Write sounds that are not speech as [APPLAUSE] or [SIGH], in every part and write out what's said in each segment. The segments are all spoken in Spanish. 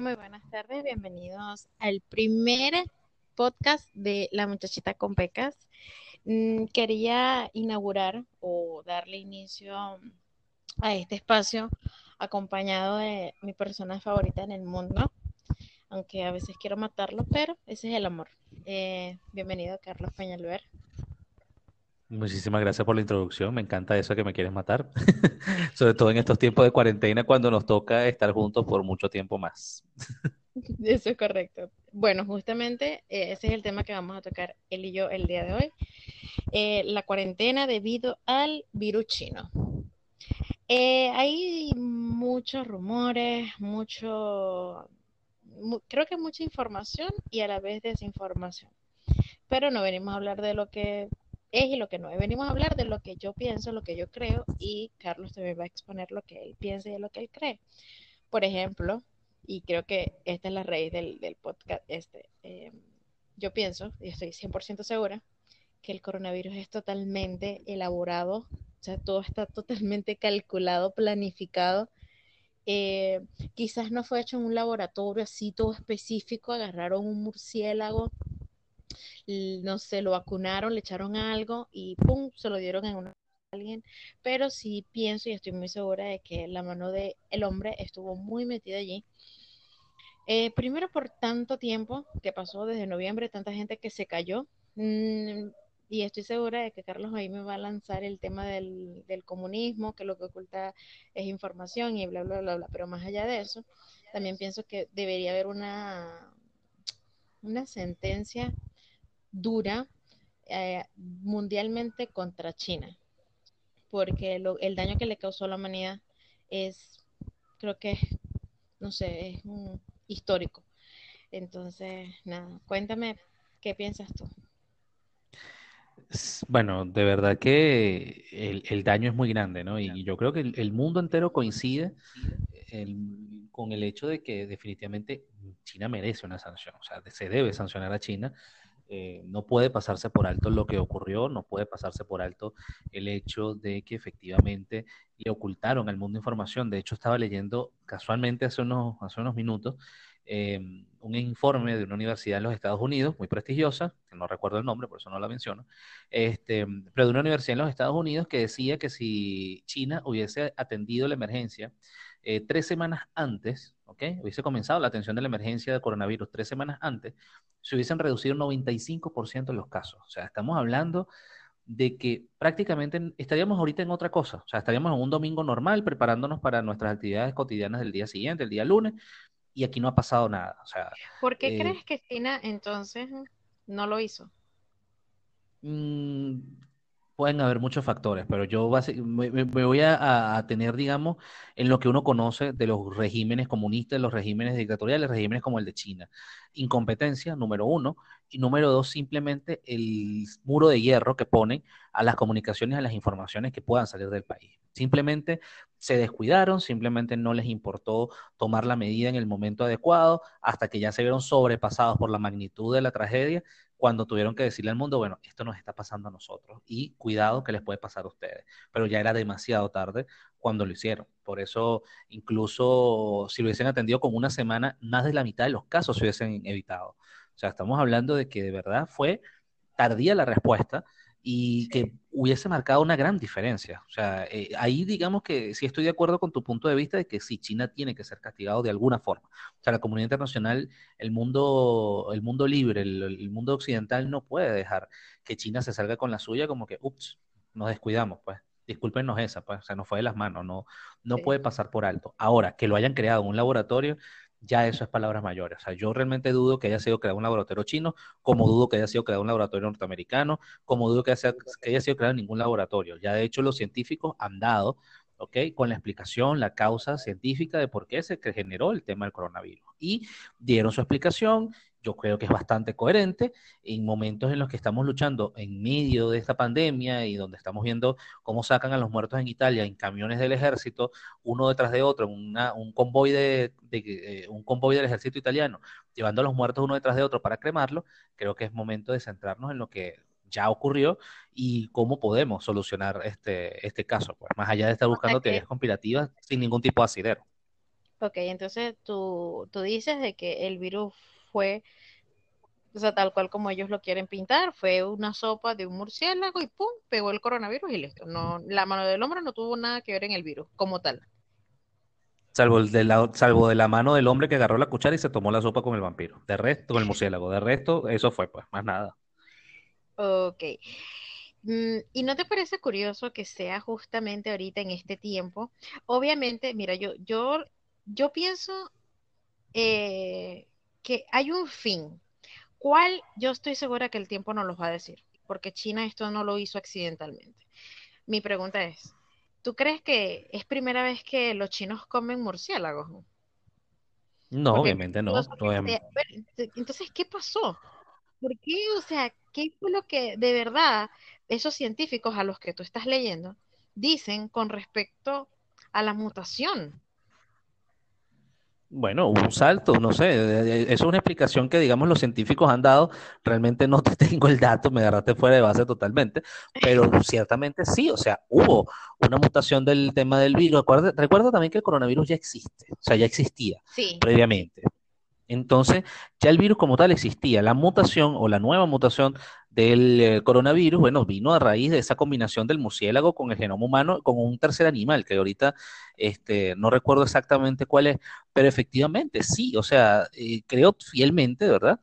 Muy buenas tardes, bienvenidos al primer podcast de La Muchachita con Pecas. Mm, quería inaugurar o darle inicio a este espacio acompañado de mi persona favorita en el mundo, aunque a veces quiero matarlo, pero ese es el amor. Eh, bienvenido, Carlos Peñalver. Muchísimas gracias por la introducción. Me encanta eso que me quieres matar. [LAUGHS] Sobre todo en estos tiempos de cuarentena cuando nos toca estar juntos por mucho tiempo más. Eso es correcto. Bueno, justamente eh, ese es el tema que vamos a tocar él y yo el día de hoy. Eh, la cuarentena debido al virus chino. Eh, hay muchos rumores, mucho, creo que mucha información y a la vez desinformación. Pero no venimos a hablar de lo que es y lo que no es. Venimos a hablar de lo que yo pienso, lo que yo creo y Carlos también va a exponer lo que él piensa y lo que él cree. Por ejemplo, y creo que esta es la raíz del, podcast, este, eh, yo pienso y estoy 100% segura que el coronavirus es totalmente elaborado, o sea, todo está [LAUGHS] totalmente calculado, planificado. Eh, quizás no fue hecho en un laboratorio así todo específico, agarraron un murciélago no sé, lo vacunaron, le echaron algo y pum, se lo dieron una alguien, pero sí pienso y estoy muy segura de que la mano del el hombre estuvo muy metida allí. Eh, primero por tanto tiempo que pasó desde noviembre, tanta gente que se cayó. Mm, y estoy segura de que Carlos ahí me va a lanzar el tema del, del, comunismo, que lo que oculta es información y bla, bla, bla, bla. Pero más allá de eso, también pienso que debería haber una, una sentencia dura eh, mundialmente contra China, porque el daño que le causó a la humanidad es, creo que, no sé, es un histórico. Entonces, nada, cuéntame qué piensas tú. Bueno, de verdad que el, daño es muy grande, ¿no? Y yo creo que el, mundo entero coincide con el hecho de que definitivamente China merece una sanción, o sea, se debe sancionar a China eh, no puede pasarse por alto lo que ocurrió, no puede pasarse por alto el hecho de que efectivamente le ocultaron al mundo información. De hecho, estaba leyendo casualmente hace unos, hace unos minutos eh, un informe de una universidad en los Estados Unidos, muy prestigiosa, que no recuerdo el nombre, por eso no la menciono, este, pero de una universidad en los Estados Unidos que decía que si China hubiese atendido la emergencia eh, tres semanas antes, ¿ok? Hubiese comenzado la atención de la emergencia de coronavirus tres semanas antes, se hubiesen reducido un 95% de los casos. O sea, estamos hablando de que prácticamente estaríamos ahorita en otra cosa. O sea, estaríamos en un domingo normal preparándonos para nuestras actividades cotidianas del día siguiente, el día lunes, y aquí no ha pasado nada. O sea, ¿Por qué eh, crees que China entonces no lo hizo? Pueden haber muchos factores, pero yo me, voy a, tener, digamos, en lo que uno conoce de los regímenes comunistas, los regímenes dictatoriales, regímenes como el de China. Incompetencia, número uno, y número dos, simplemente el muro de hierro que ponen a las comunicaciones, a las informaciones que puedan salir del país. Simplemente se descuidaron, simplemente no les importó tomar la medida en el momento adecuado, hasta que ya se vieron sobrepasados por la magnitud de la tragedia cuando tuvieron que decirle al mundo, bueno, esto nos está pasando a nosotros y cuidado que les puede pasar a ustedes. Pero ya era demasiado tarde cuando lo hicieron. Por eso, incluso si lo hubiesen atendido con una semana, más de la mitad de los casos se hubiesen evitado. O sea, estamos hablando de que de verdad fue tardía la respuesta y que hubiese marcado una gran diferencia. O sea, eh, ahí digamos que sí estoy de acuerdo con tu punto de vista de que sí, China tiene que ser castigado de alguna forma. O sea, la comunidad internacional, el mundo, el mundo libre, el, mundo occidental no puede dejar que China se salga con la suya como que, ups, nos descuidamos, pues. Discúlpenos esa, pues, o sea, nos fue de las manos, no, no puede pasar por alto. Ahora, que lo hayan creado en un laboratorio, ya eso es palabras mayores. O sea, yo realmente dudo que haya sido creado un laboratorio chino, como dudo que haya sido creado un laboratorio norteamericano, como dudo que haya, que haya sido creado ningún laboratorio. Ya de hecho los científicos han dado, ¿ok? Con la explicación, la causa científica de por qué se generó el tema del coronavirus. Y dieron su explicación yo creo que es bastante coherente en momentos en los que estamos luchando en medio de esta pandemia y donde estamos viendo cómo sacan a los muertos en Italia en camiones del ejército, uno detrás de otro, un convoy de, eh, un convoy del ejército italiano, llevando a los muertos uno detrás de otro para cremarlo, creo que es momento de centrarnos en lo que ya ocurrió y cómo podemos solucionar este, este caso, pues, más allá de estar buscando teorías conspirativas sin ningún tipo de asidero. Ok, entonces tú, tú dices de que el virus fue, o sea, tal cual como ellos lo quieren pintar, fue una sopa de un murciélago y pum, pegó el coronavirus y listo. No, la mano del hombre no tuvo nada que ver en el virus como tal. Salvo, el de la, salvo de la mano del hombre que agarró la cuchara y se tomó la sopa con el vampiro. De resto, con el murciélago. De resto, eso fue, pues, más nada. Ok. Mm, ¿Y no te parece curioso que sea justamente ahorita en este tiempo? Obviamente, mira, yo, yo, yo pienso eh, que hay un fin. ¿Cuál? Yo estoy segura que el tiempo no los va a decir, porque China esto no lo hizo accidentalmente. Mi pregunta es, ¿tú crees que es primera vez que los chinos comen murciélagos? No, Porque obviamente no. obviamente. entonces, ¿qué pasó? ¿Por qué? O sea, ¿qué fue lo que de verdad esos científicos a los que tú estás leyendo dicen con respecto a la mutación? Bueno, un salto, no sé, eh, eh, eso es una explicación que, digamos, los científicos han dado. Realmente no [LAUGHS] te tengo el dato, me agarraste fuera de base totalmente, pero ciertamente sí, o sea, hubo una mutación del tema del virus. Recuerda, recuerda también que el coronavirus ya existe, o sea, ya existía Sí, previamente. Entonces, ya el virus como tal existía. La mutación o la nueva mutación del eh, coronavirus, bueno, vino a raíz de esa combinación del murciélago con el genoma humano, con un tercer animal, que ahorita este, no recuerdo exactamente cuál es, pero efectivamente sí, o sea, eh, creo fielmente, ¿verdad?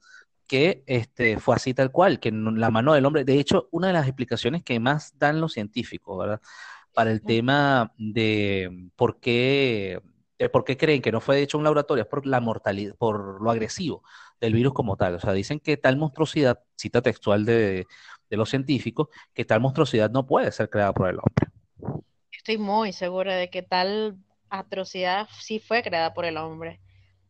Que este, fue así tal cual, que la mano del hombre, de hecho, una de las explicaciones que más dan los científicos, ¿verdad? Para el tema de por qué ¿Por qué creen que no fue hecho un laboratorio? Es por la mortalidad, por lo agresivo del virus como tal. O sea, dicen que tal monstruosidad, cita textual de, de los científicos, que tal monstruosidad no puede ser creada por el hombre. estoy muy segura de que tal atrocidad sí fue creada por el hombre,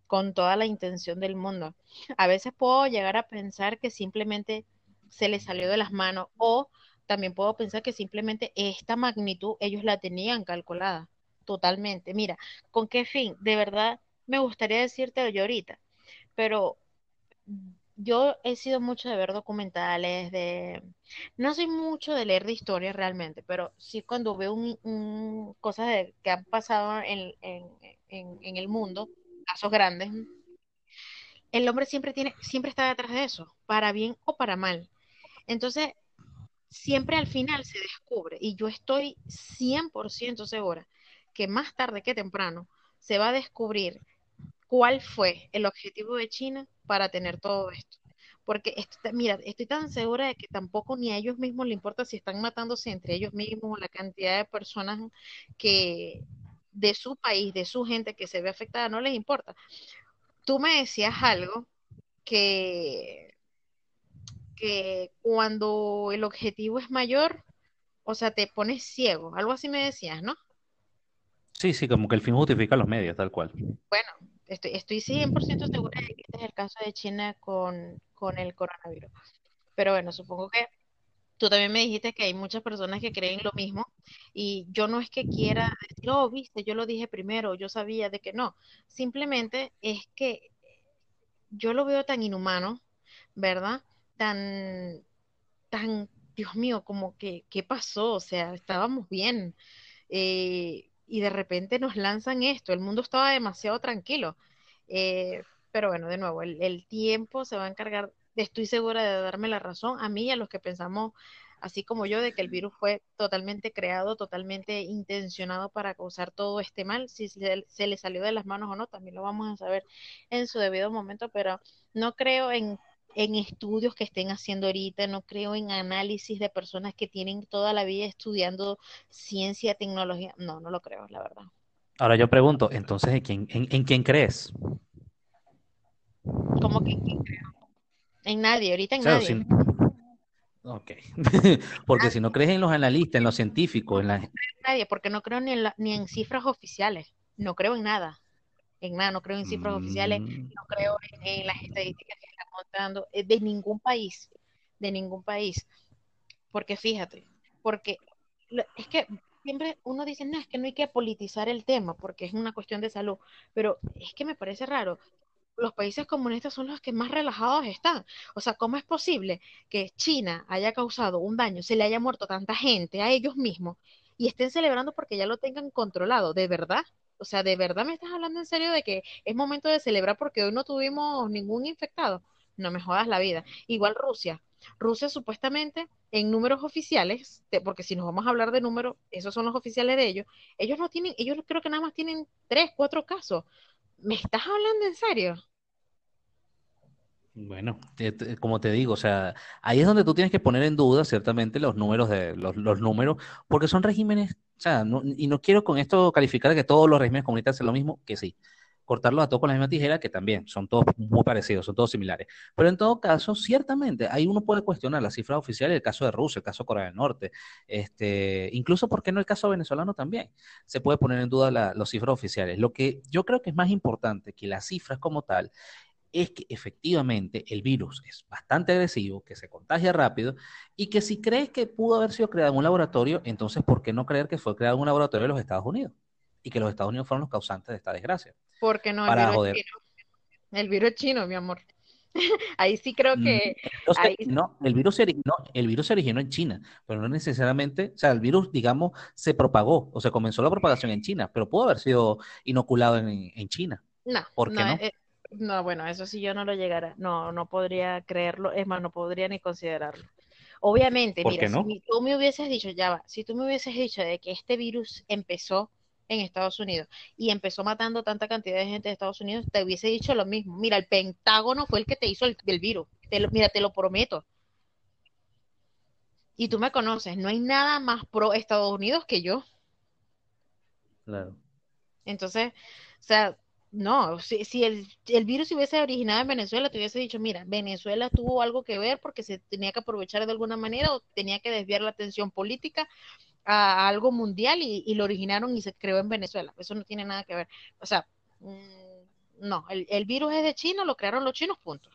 con toda la intención del mundo. A veces puedo llegar a pensar que simplemente se le salió de las manos o también puedo pensar que simplemente esta magnitud ellos la tenían calculada totalmente. Mira, ¿con qué fin? De verdad me gustaría decírtelo yo ahorita, pero yo he sido mucho de ver documentales, de... No soy mucho de leer de historia realmente, pero sí cuando veo un, cosas que han pasado en, en, en, en el mundo, casos grandes, el hombre siempre tiene, siempre está detrás de eso, para bien o para mal. Entonces, siempre al final se descubre, y yo estoy 100% segura que más tarde que temprano se va a descubrir cuál fue el objetivo de China para tener todo esto. Porque, esto, mira, estoy tan segura de que tampoco ni a ellos mismos les importa si están matándose entre ellos mismos, la cantidad de personas que de su país, de su gente que se ve afectada, no les importa. Tú me decías algo que, que cuando el objetivo es mayor, o sea, te pones ciego, algo así me decías, ¿no? Sí, sí, como que el fin justifica los medios, tal cual. Bueno, estoy, estoy 100% segura de que este es el caso de China con, con el coronavirus. Pero bueno, supongo que tú también me dijiste que hay muchas personas que creen lo mismo y yo no es que quiera decir, oh, viste, yo lo dije primero, yo sabía de que no. Simplemente es que yo lo veo tan inhumano, ¿verdad? Tan, tan, Dios mío, como que, ¿qué pasó? O sea, estábamos bien eh, y de repente nos lanzan esto, el mundo estaba demasiado tranquilo. Eh, pero bueno, de nuevo, el, el tiempo se va a encargar, estoy segura de darme la razón a mí y a los que pensamos, así como yo, de que el virus fue totalmente creado, totalmente intencionado para causar todo este mal. Si se, se le salió de las manos o no, también lo vamos a saber en su debido momento, pero no creo en en estudios que estén haciendo ahorita, no creo en análisis de personas que tienen toda la vida estudiando ciencia, tecnología. No, no lo creo, la verdad. Ahora yo pregunto, entonces, ¿en quién, en, en quién crees? ¿Cómo que en quién creo? En nadie, ahorita en Claro, nadie. si, ok. [LAUGHS] Porque si no crees en los analistas, en los científicos, en la, nadie, porque no creo ni en, la- ni en cifras oficiales. No creo en nada. En nada, no creo en cifras oficiales, Mm, no creo en, en las estadísticas que eh, de ningún país, de ningún país. Porque fíjate, porque es que siempre uno dice, no, es que no hay que politizar el tema porque es una cuestión de salud, pero es que me parece raro. Los países comunistas son los que más relajados están. O sea, ¿cómo es posible que China haya causado un daño, se le haya muerto tanta gente a ellos mismos y estén celebrando porque ya lo tengan controlado? ¿De verdad? O sea, ¿de verdad me estás hablando en serio de que es momento de celebrar porque hoy no tuvimos ningún infectado? No me jodas la vida. Igual Rusia. Rusia supuestamente en números oficiales, porque si nos vamos a hablar de números, esos son los oficiales de ellos, ellos no tienen, ellos creo que nada más tienen tres, cuatro casos. ¿Me estás hablando en serio? Bueno, como te digo, o sea, ahí es donde tú tienes que poner en duda ciertamente los números de los, números, porque son regímenes, o sea, y no quiero con esto calificar que todos los regímenes comunitarios hacen lo mismo, que sí, cortarlos a todos con la misma tijera, que también son todos muy parecidos, son todos similares. Pero en todo caso, ciertamente, ahí uno puede cuestionar las cifras oficiales, el caso de Rusia, el caso de Corea del Norte, este, incluso, ¿por qué no el caso venezolano también? Se puede poner en duda las cifras oficiales. Lo que yo creo que es más importante que las cifras como tal es que efectivamente el virus es bastante agresivo, que se contagia rápido y que si crees que pudo haber sido creado en un laboratorio, entonces ¿por qué no creer que fue creado en un laboratorio de los Estados Unidos? Y que los Estados Unidos fueron los causantes de esta desgracia. Porque no, el virus es chino. El virus chino, mi amor. [LAUGHS] ahí sí creo mm, que... No, el virus, se, no, el virus se originó en China, pero no necesariamente, o sea, el virus, digamos, se propagó o se comenzó la propagación en China, pero pudo haber sido inoculado en, en China. No, ¿por qué no? Eh, no, bueno, eso sí yo no lo llegara, no, no podría creerlo, es más, no podría ni considerarlo. Obviamente, mira, si tú me hubieses dicho, ya va, si tú me hubieses dicho de que este virus empezó en Estados Unidos y empezó matando tanta cantidad de gente de Estados Unidos, te hubiese dicho lo mismo. Mira, el Pentágono fue el que te hizo el, virus. mira, te lo prometo. Y tú me conoces, no hay nada más pro Estados Unidos que yo. Claro. Entonces, o sea, no, si, si el, el, virus se hubiese originado en Venezuela, te hubiese dicho, mira, Venezuela tuvo algo que ver porque se tenía que aprovechar de alguna manera o tenía que desviar la atención política a, algo mundial y, lo originaron y se creó en Venezuela. Eso no tiene nada que ver. O sea, mm, no, el, el virus es de China, lo crearon los chinos, punto.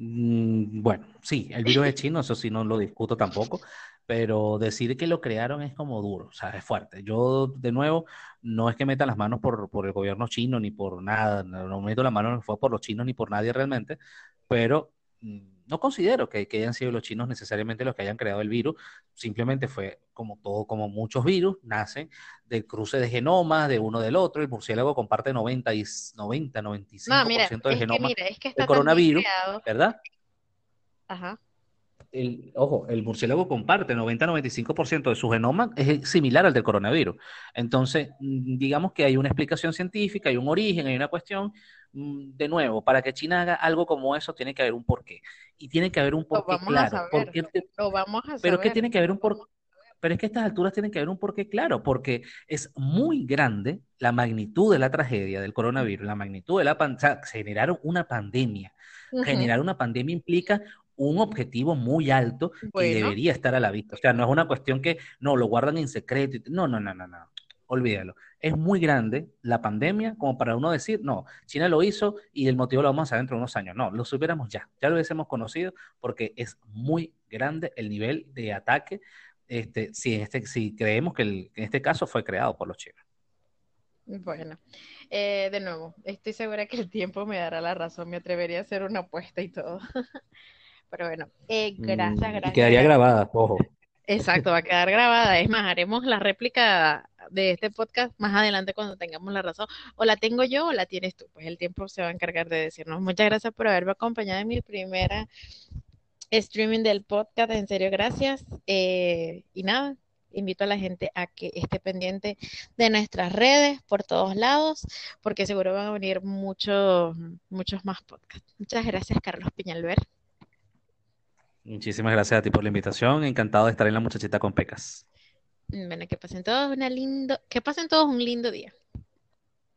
Mm, bueno, sí, el virus es chino, eso sí no lo discuto tampoco, pero decir que lo crearon es como duro, o sea, es fuerte. Yo, de nuevo, no es que meta las manos por, por el gobierno chino ni por nada, no, meto las manos, no fue por los chinos ni por nadie realmente, pero mm, no considero que, que, hayan sido los chinos necesariamente los que hayan creado el virus, simplemente fue como todo, como muchos virus, nacen del cruce de genomas de uno del otro, el murciélago comparte 90, y, 90 95% del genoma del coronavirus, ¿verdad? Ajá. El, ojo, el murciélago comparte 90-95% de su genoma, es similar al del coronavirus. Entonces, mm, digamos que hay una explicación científica, hay un origen, hay una cuestión. Mm, de nuevo, para que China haga algo como eso, tiene que haber un porqué. Y tiene que haber un porqué claro. Lo vamos a saber. Pero que tiene que haber un porqué. Pero es que a estas alturas tiene que haber un porqué claro, porque es muy grande la magnitud de la tragedia del coronavirus, la magnitud de la pandemia, generar una pandemia. Generar una pandemia implica un objetivo muy alto y debería estar a la vista. O sea, no es una cuestión que no lo guardan en secreto. No, no, no, no, no. Olvídalo. Es muy grande la pandemia como para uno decir, no, China lo hizo y el motivo lo vamos a saber dentro de unos años. No, lo supiéramos ya. Ya lo hubiésemos conocido porque es muy grande el nivel de ataque este, si, este, si creemos que en este caso fue creado por los chinos. Bueno, eh, de nuevo, estoy segura que el tiempo me dará la razón, me atrevería a hacer una apuesta y todo. [LAUGHS] Pero bueno, eh, gracias, mm, gracias. quedaría grabada, ojo. Exacto, va a quedar grabada. Es más, haremos la réplica de este podcast más adelante cuando tengamos la razón. O la tengo yo o la tienes tú. Pues el tiempo se va a encargar de decirnos. Muchas gracias por haberme acompañado en mi primera streaming del podcast. En serio, gracias. Eh, y nada, invito a la gente a que esté pendiente de nuestras redes por todos lados, porque seguro van a venir muchos, muchos más podcasts. Muchas gracias, Carlos Piñalver. Muchísimas gracias a ti por la invitación. Encantado de estar en la muchachita con pecas. Bueno, que pasen todos una lindo, que pasen todos un lindo día.